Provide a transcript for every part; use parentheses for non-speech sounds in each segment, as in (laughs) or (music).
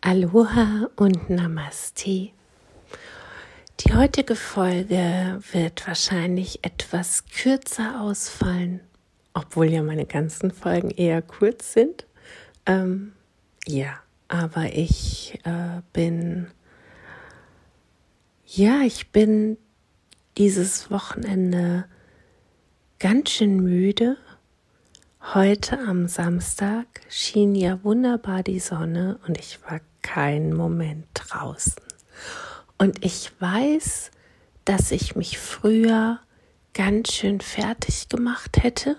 Aloha und Namaste. Die heutige Folge wird wahrscheinlich etwas kürzer ausfallen, obwohl ja meine ganzen Folgen eher kurz sind. Ähm, ja, aber ich äh, bin, ja, ich bin dieses Wochenende ganz schön müde Heute am Samstag schien ja wunderbar die Sonne und ich war keinen Moment draußen. Und ich weiß, dass ich mich früher ganz schön fertig gemacht hätte.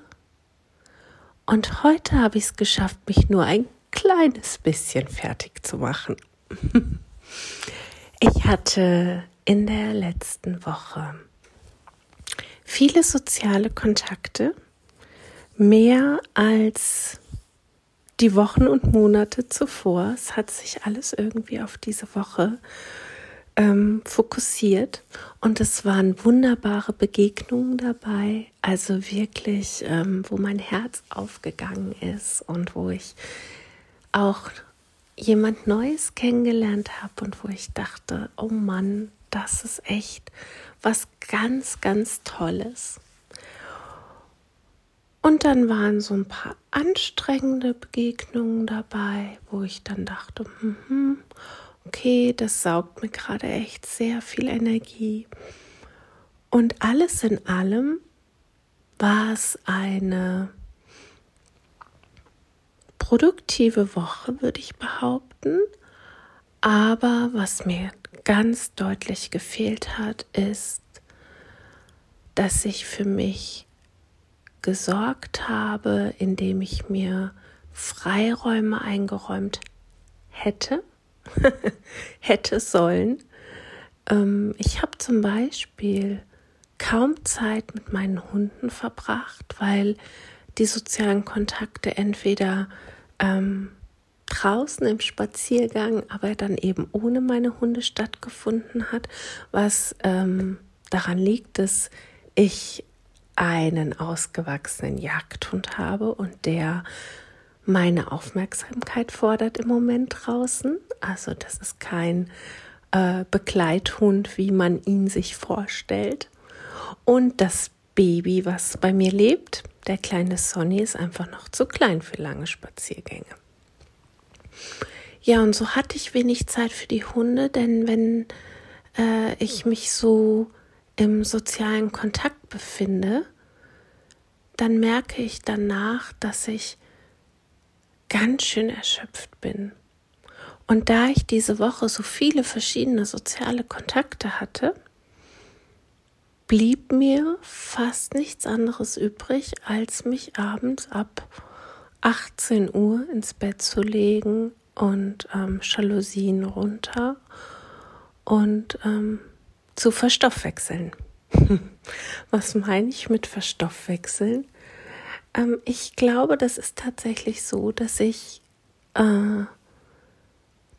Und heute habe ich es geschafft, mich nur ein kleines bisschen fertig zu machen. (laughs) ich hatte in der letzten Woche viele soziale Kontakte mehr als die Wochen und Monate zuvor. Es hat sich alles irgendwie auf diese Woche ähm, fokussiert und es waren wunderbare Begegnungen dabei. Also wirklich, ähm, wo mein Herz aufgegangen ist und wo ich auch jemand Neues kennengelernt habe und wo ich dachte, oh Mann, das ist echt was ganz, ganz Tolles. Und dann waren so ein paar anstrengende Begegnungen dabei, wo ich dann dachte, hm, okay, das saugt mir gerade echt sehr viel Energie. Und alles in allem war es eine produktive Woche, würde ich behaupten. Aber was mir ganz deutlich gefehlt hat, ist, dass ich für mich gesorgt habe, indem ich mir Freiräume eingeräumt hätte, (laughs) hätte sollen. Ähm, ich habe zum Beispiel kaum Zeit mit meinen Hunden verbracht, weil die sozialen Kontakte entweder ähm, draußen im Spaziergang, aber dann eben ohne meine Hunde stattgefunden hat, was ähm, daran liegt, dass ich einen ausgewachsenen Jagdhund habe und der meine Aufmerksamkeit fordert im Moment draußen. Also das ist kein äh, Begleithund, wie man ihn sich vorstellt. Und das Baby, was bei mir lebt, der kleine Sonny, ist einfach noch zu klein für lange Spaziergänge. Ja, und so hatte ich wenig Zeit für die Hunde, denn wenn äh, ich mich so im sozialen Kontakt befinde, dann merke ich danach, dass ich ganz schön erschöpft bin. Und da ich diese Woche so viele verschiedene soziale Kontakte hatte, blieb mir fast nichts anderes übrig, als mich abends ab 18 Uhr ins Bett zu legen und ähm, Jalousien runter und ähm, zu verstoffwechseln. (laughs) Was meine ich mit verstoffwechseln? Ähm, ich glaube, das ist tatsächlich so, dass ich äh,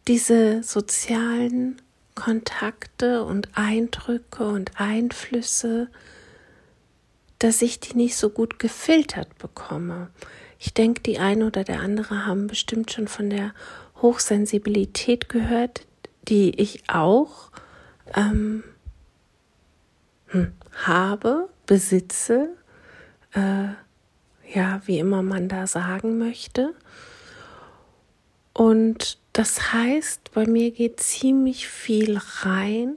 diese sozialen Kontakte und Eindrücke und Einflüsse, dass ich die nicht so gut gefiltert bekomme. Ich denke, die eine oder der andere haben bestimmt schon von der Hochsensibilität gehört, die ich auch ähm, habe, besitze, äh, ja, wie immer man da sagen möchte. Und das heißt, bei mir geht ziemlich viel rein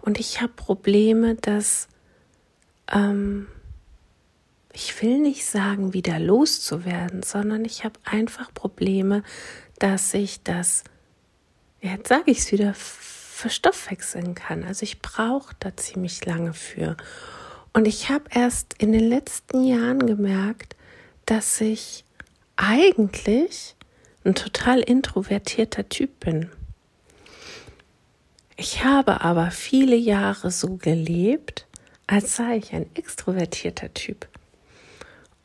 und ich habe Probleme, dass ähm, ich will nicht sagen, wieder loszuwerden, sondern ich habe einfach Probleme, dass ich das, jetzt sage ich es wieder, verstoffwechseln kann. Also ich brauche da ziemlich lange für. Und ich habe erst in den letzten Jahren gemerkt, dass ich eigentlich ein total introvertierter Typ bin. Ich habe aber viele Jahre so gelebt, als sei ich ein extrovertierter Typ.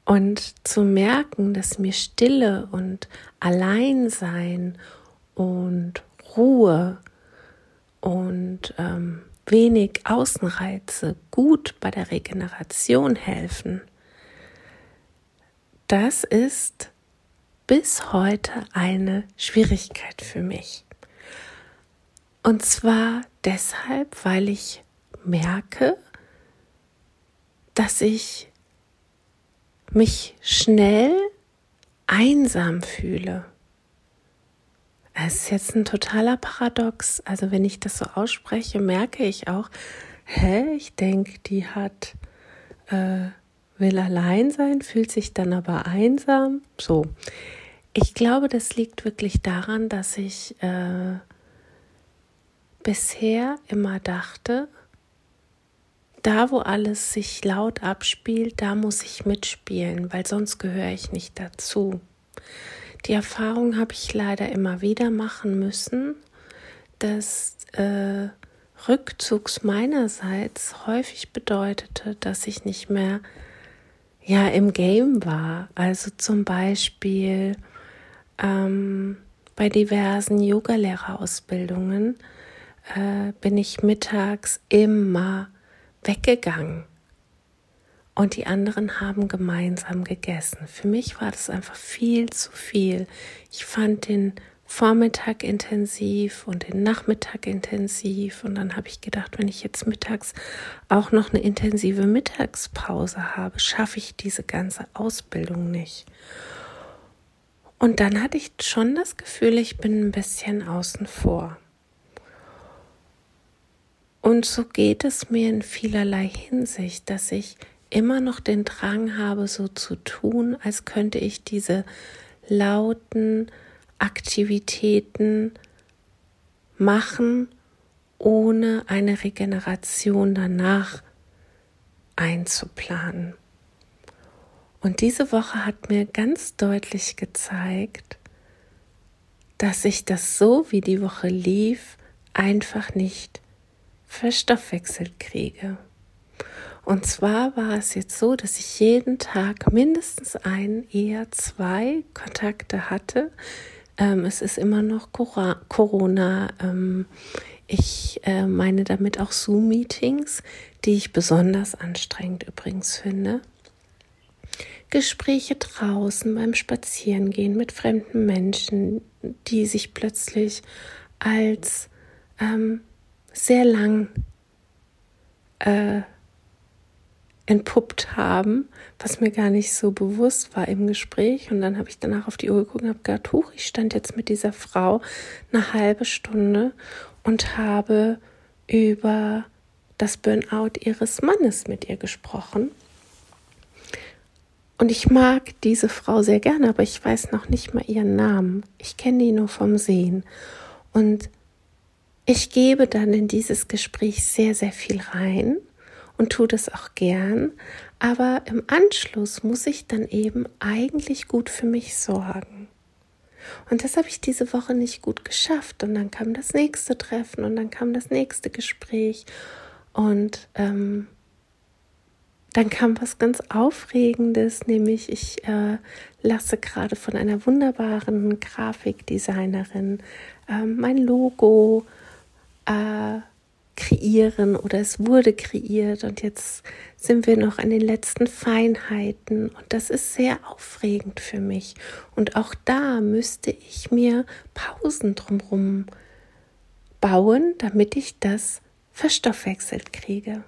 Und zu merken, dass mir Stille und Alleinsein und Ruhe und ähm, wenig Außenreize gut bei der Regeneration helfen, das ist bis heute eine Schwierigkeit für mich. Und zwar deshalb, weil ich merke, dass ich mich schnell einsam fühle. Es ist jetzt ein totaler Paradox. Also wenn ich das so ausspreche, merke ich auch, hä, ich denke, die hat, äh, will allein sein, fühlt sich dann aber einsam. So. Ich glaube, das liegt wirklich daran, dass ich äh, bisher immer dachte, da wo alles sich laut abspielt, da muss ich mitspielen, weil sonst gehöre ich nicht dazu. Die Erfahrung habe ich leider immer wieder machen müssen, dass äh, Rückzugs meinerseits häufig bedeutete, dass ich nicht mehr ja im Game war. Also zum Beispiel ähm, bei diversen Yogalehrerausbildungen äh, bin ich mittags immer weggegangen und die anderen haben gemeinsam gegessen. Für mich war das einfach viel zu viel. Ich fand den Vormittag intensiv und den Nachmittag intensiv und dann habe ich gedacht, wenn ich jetzt mittags auch noch eine intensive Mittagspause habe, schaffe ich diese ganze Ausbildung nicht. Und dann hatte ich schon das Gefühl, ich bin ein bisschen außen vor. Und so geht es mir in vielerlei Hinsicht, dass ich immer noch den Drang habe, so zu tun, als könnte ich diese lauten Aktivitäten machen, ohne eine Regeneration danach einzuplanen. Und diese Woche hat mir ganz deutlich gezeigt, dass ich das so, wie die Woche lief, einfach nicht verstoffwechselt kriege. Und zwar war es jetzt so, dass ich jeden Tag mindestens ein, eher zwei Kontakte hatte. Ähm, es ist immer noch Corona. Ähm, ich äh, meine damit auch Zoom-Meetings, die ich besonders anstrengend übrigens finde. Gespräche draußen beim Spazierengehen mit fremden Menschen, die sich plötzlich als ähm, sehr lang äh, entpuppt haben, was mir gar nicht so bewusst war im Gespräch. Und dann habe ich danach auf die Uhr geguckt und habe gedacht, huch, ich stand jetzt mit dieser Frau eine halbe Stunde und habe über das Burnout ihres Mannes mit ihr gesprochen. Und ich mag diese Frau sehr gerne, aber ich weiß noch nicht mal ihren Namen. Ich kenne die nur vom Sehen. Und ich gebe dann in dieses Gespräch sehr, sehr viel rein und tue das auch gern. Aber im Anschluss muss ich dann eben eigentlich gut für mich sorgen. Und das habe ich diese Woche nicht gut geschafft. Und dann kam das nächste Treffen und dann kam das nächste Gespräch. Und ähm, dann kam was ganz Aufregendes, nämlich ich äh, lasse gerade von einer wunderbaren Grafikdesignerin äh, mein Logo äh, kreieren oder es wurde kreiert und jetzt sind wir noch an den letzten Feinheiten und das ist sehr aufregend für mich und auch da müsste ich mir Pausen drumherum bauen, damit ich das verstoffwechselt kriege.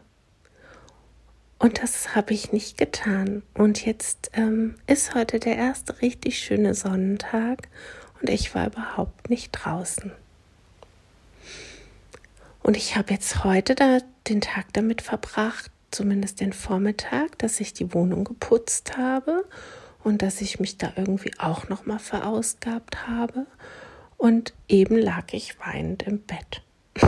Und das habe ich nicht getan. Und jetzt ähm, ist heute der erste richtig schöne Sonnentag und ich war überhaupt nicht draußen. Und ich habe jetzt heute da den Tag damit verbracht, zumindest den Vormittag, dass ich die Wohnung geputzt habe und dass ich mich da irgendwie auch noch mal verausgabt habe und eben lag ich weinend im Bett (laughs)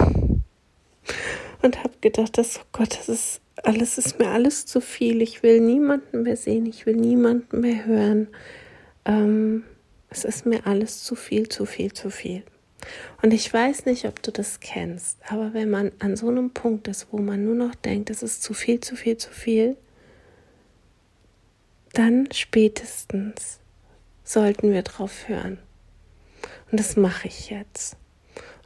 und habe gedacht, dass oh Gott, das ist alles ist mir alles zu viel. Ich will niemanden mehr sehen, ich will niemanden mehr hören. Ähm, es ist mir alles zu viel, zu viel, zu viel. Und ich weiß nicht, ob du das kennst, aber wenn man an so einem Punkt ist, wo man nur noch denkt, es ist zu viel, zu viel, zu viel, dann spätestens sollten wir drauf hören. Und das mache ich jetzt.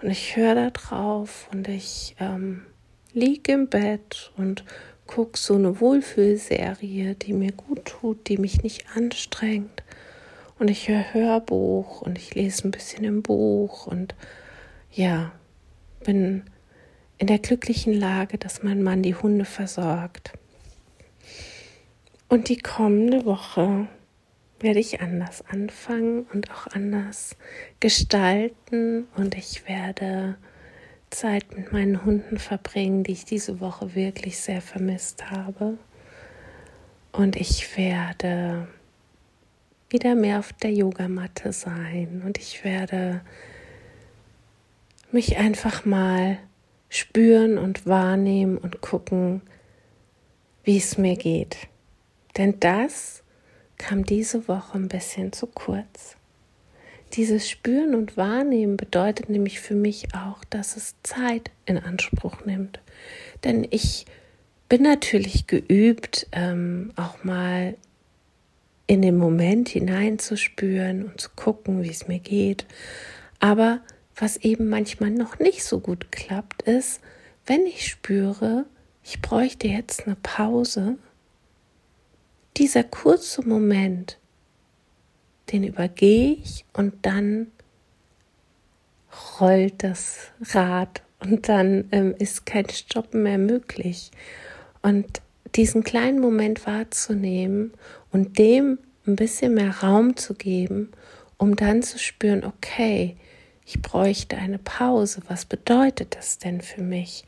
Und ich höre da drauf und ich ähm, liege im Bett und gucke so eine Wohlfühlserie, die mir gut tut, die mich nicht anstrengt und ich höre Hörbuch und ich lese ein bisschen im Buch und ja, bin in der glücklichen Lage, dass mein Mann die Hunde versorgt. Und die kommende Woche werde ich anders anfangen und auch anders gestalten und ich werde Zeit mit meinen Hunden verbringen, die ich diese Woche wirklich sehr vermisst habe. Und ich werde wieder mehr auf der Yogamatte sein und ich werde mich einfach mal spüren und wahrnehmen und gucken, wie es mir geht. Denn das kam diese Woche ein bisschen zu kurz. Dieses Spüren und Wahrnehmen bedeutet nämlich für mich auch, dass es Zeit in Anspruch nimmt. Denn ich bin natürlich geübt, ähm, auch mal in den Moment hineinzuspüren und zu gucken, wie es mir geht. Aber was eben manchmal noch nicht so gut klappt, ist, wenn ich spüre, ich bräuchte jetzt eine Pause, dieser kurze Moment, den übergehe ich und dann rollt das Rad und dann ähm, ist kein Stoppen mehr möglich. Und diesen kleinen Moment wahrzunehmen und dem ein bisschen mehr Raum zu geben, um dann zu spüren, okay, ich bräuchte eine Pause. Was bedeutet das denn für mich?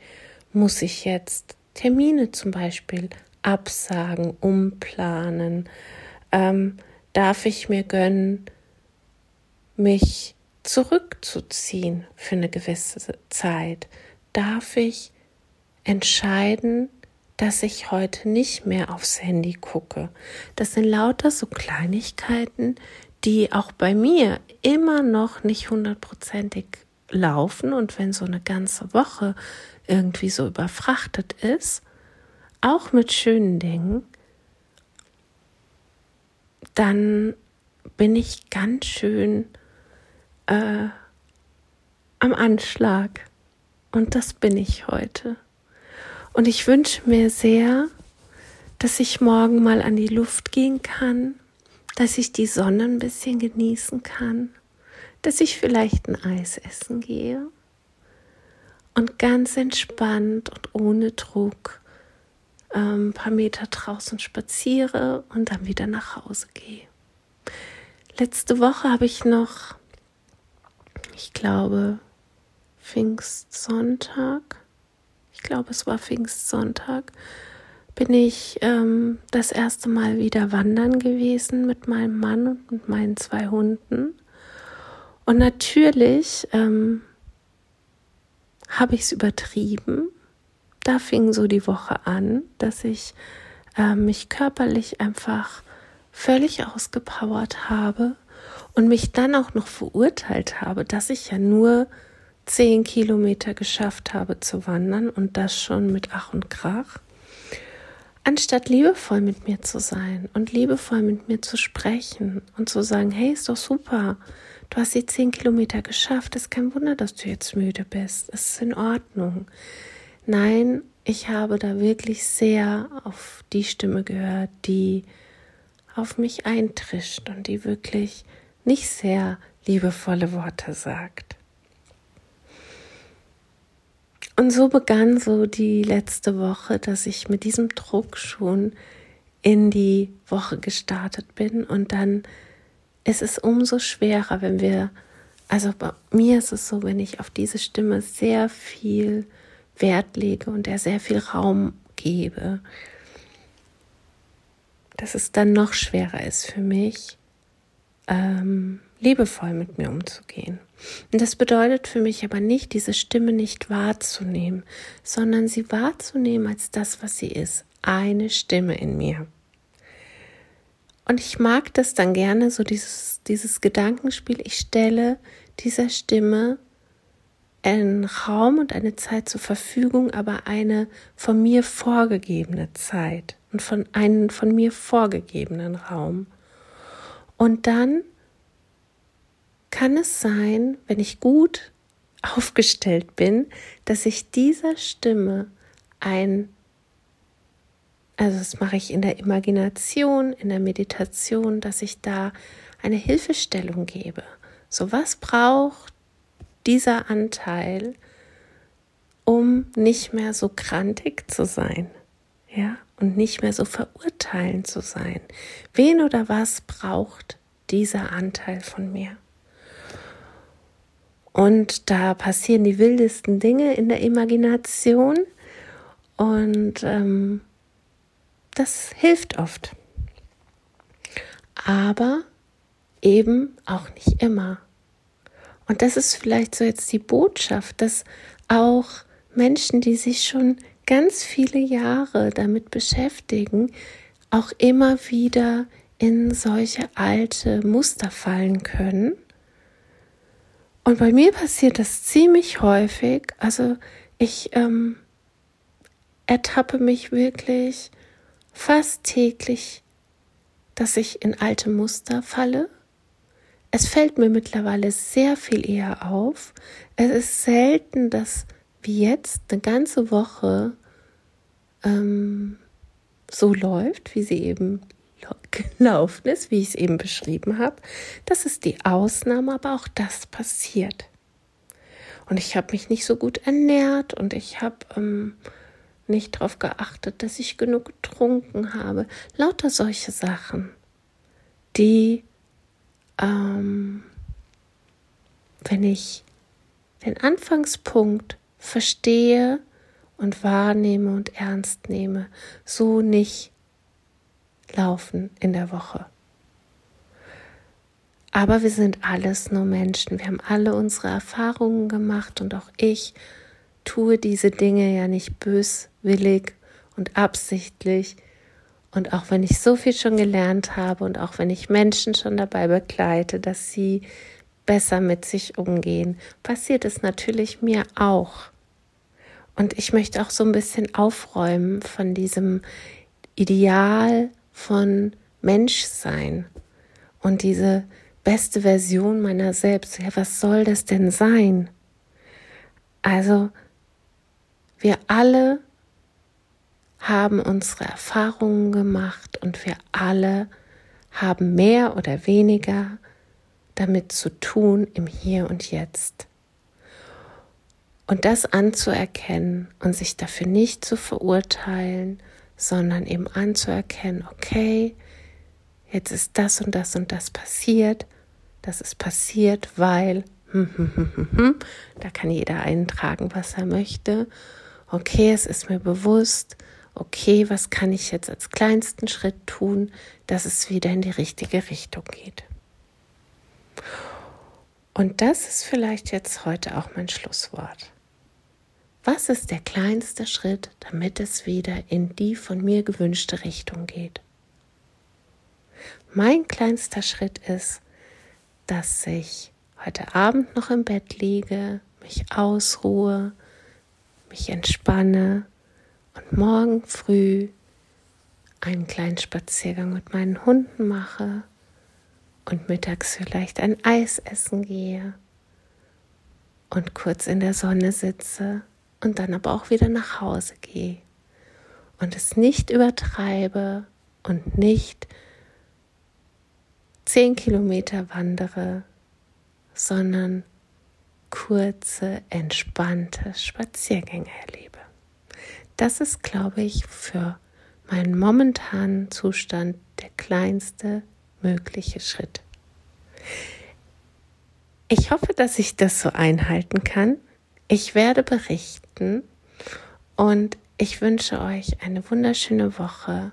Muss ich jetzt Termine zum Beispiel absagen, umplanen? Ähm, darf ich mir gönnen, mich zurückzuziehen für eine gewisse Zeit? Darf ich entscheiden, dass ich heute nicht mehr aufs Handy gucke? Das sind lauter so Kleinigkeiten, die auch bei mir immer noch nicht hundertprozentig laufen und wenn so eine ganze Woche irgendwie so überfrachtet ist, auch mit schönen Dingen, dann bin ich ganz schön äh, am Anschlag. Und das bin ich heute. Und ich wünsche mir sehr, dass ich morgen mal an die Luft gehen kann, dass ich die Sonne ein bisschen genießen kann, dass ich vielleicht ein Eis essen gehe und ganz entspannt und ohne Druck ähm, ein paar Meter draußen spaziere und dann wieder nach Hause gehe. Letzte Woche habe ich noch, ich glaube, Pfingstsonntag, ich glaube, es war Pfingstsonntag, bin ich ähm, das erste Mal wieder wandern gewesen mit meinem Mann und mit meinen zwei Hunden. Und natürlich ähm, habe ich es übertrieben da fing so die Woche an, dass ich äh, mich körperlich einfach völlig ausgepowert habe und mich dann auch noch verurteilt habe, dass ich ja nur zehn Kilometer geschafft habe zu wandern und das schon mit Ach und Krach. Anstatt liebevoll mit mir zu sein und liebevoll mit mir zu sprechen und zu sagen, hey, ist doch super, du hast die zehn Kilometer geschafft, ist kein Wunder, dass du jetzt müde bist, es ist in Ordnung. Nein, ich habe da wirklich sehr auf die Stimme gehört, die auf mich eintrischt und die wirklich nicht sehr liebevolle Worte sagt. Und so begann so die letzte Woche, dass ich mit diesem Druck schon in die Woche gestartet bin. Und dann ist es umso schwerer, wenn wir, also bei mir ist es so, wenn ich auf diese Stimme sehr viel Wert lege und der sehr viel Raum gebe, dass es dann noch schwerer ist für mich, ähm, liebevoll mit mir umzugehen. Und das bedeutet für mich aber nicht, diese Stimme nicht wahrzunehmen, sondern sie wahrzunehmen als das, was sie ist, eine Stimme in mir. Und ich mag das dann gerne, so dieses, dieses Gedankenspiel, ich stelle dieser Stimme einen Raum und eine Zeit zur Verfügung, aber eine von mir vorgegebene Zeit und von einem von mir vorgegebenen Raum. Und dann kann es sein, wenn ich gut aufgestellt bin, dass ich dieser Stimme ein, also das mache ich in der Imagination, in der Meditation, dass ich da eine Hilfestellung gebe. So was braucht dieser Anteil, um nicht mehr so krantig zu sein, ja, und nicht mehr so verurteilend zu sein. Wen oder was braucht dieser Anteil von mir? Und da passieren die wildesten Dinge in der Imagination und ähm, das hilft oft. Aber eben auch nicht immer. Und das ist vielleicht so jetzt die Botschaft, dass auch Menschen, die sich schon ganz viele Jahre damit beschäftigen, auch immer wieder in solche alte Muster fallen können. Und bei mir passiert das ziemlich häufig. Also ich ähm, ertappe mich wirklich fast täglich, dass ich in alte Muster falle. Es fällt mir mittlerweile sehr viel eher auf. Es ist selten, dass wie jetzt eine ganze Woche ähm, so läuft, wie sie eben gelaufen ist, wie ich es eben beschrieben habe. Das ist die Ausnahme, aber auch das passiert. Und ich habe mich nicht so gut ernährt und ich habe ähm, nicht darauf geachtet, dass ich genug getrunken habe. Lauter solche Sachen, die, ähm, wenn ich den Anfangspunkt verstehe und wahrnehme und ernst nehme, so nicht laufen in der Woche. Aber wir sind alles nur Menschen. Wir haben alle unsere Erfahrungen gemacht und auch ich tue diese Dinge ja nicht böswillig und absichtlich. Und auch wenn ich so viel schon gelernt habe und auch wenn ich Menschen schon dabei begleite, dass sie besser mit sich umgehen, passiert es natürlich mir auch. Und ich möchte auch so ein bisschen aufräumen von diesem Ideal von Menschsein und diese beste Version meiner selbst. Ja, was soll das denn sein? Also wir alle haben unsere Erfahrungen gemacht und wir alle haben mehr oder weniger damit zu tun im Hier und Jetzt. Und das anzuerkennen und sich dafür nicht zu verurteilen, sondern eben anzuerkennen, okay, jetzt ist das und das und das passiert, das ist passiert, weil, da kann jeder eintragen, was er möchte okay, es ist mir bewusst, okay, was kann ich jetzt als kleinsten Schritt tun, dass es wieder in die richtige Richtung geht. Und das ist vielleicht jetzt heute auch mein Schlusswort. Was ist der kleinste Schritt, damit es wieder in die von mir gewünschte Richtung geht? Mein kleinster Schritt ist, dass ich heute Abend noch im Bett liege, mich ausruhe, mich entspanne und morgen früh einen kleinen Spaziergang mit meinen Hunden mache und mittags vielleicht ein Eis essen gehe und kurz in der Sonne sitze und dann aber auch wieder nach Hause gehe und es nicht übertreibe und nicht zehn Kilometer wandere, sondern kurze, entspannte Spaziergänge erlebe. Das ist, glaube ich, für meinen momentanen Zustand der kleinste mögliche Schritt. Ich hoffe, dass ich das so einhalten kann. Ich werde berichten und ich wünsche euch eine wunderschöne Woche,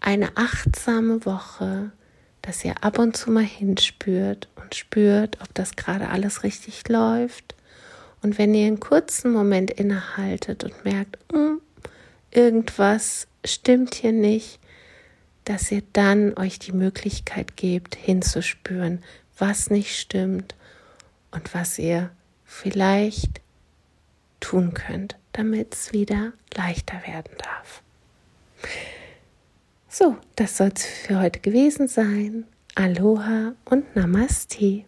eine achtsame Woche, dass ihr ab und zu mal hinspürt und spürt, ob das gerade alles richtig läuft. Und wenn ihr einen kurzen Moment innehaltet und merkt, hm, irgendwas stimmt hier nicht, dass ihr dann euch die Möglichkeit gebt, hinzuspüren, was nicht stimmt und was ihr vielleicht tun könnt, damit es wieder leichter werden darf. So, das soll es für heute gewesen sein. Aloha und Namaste.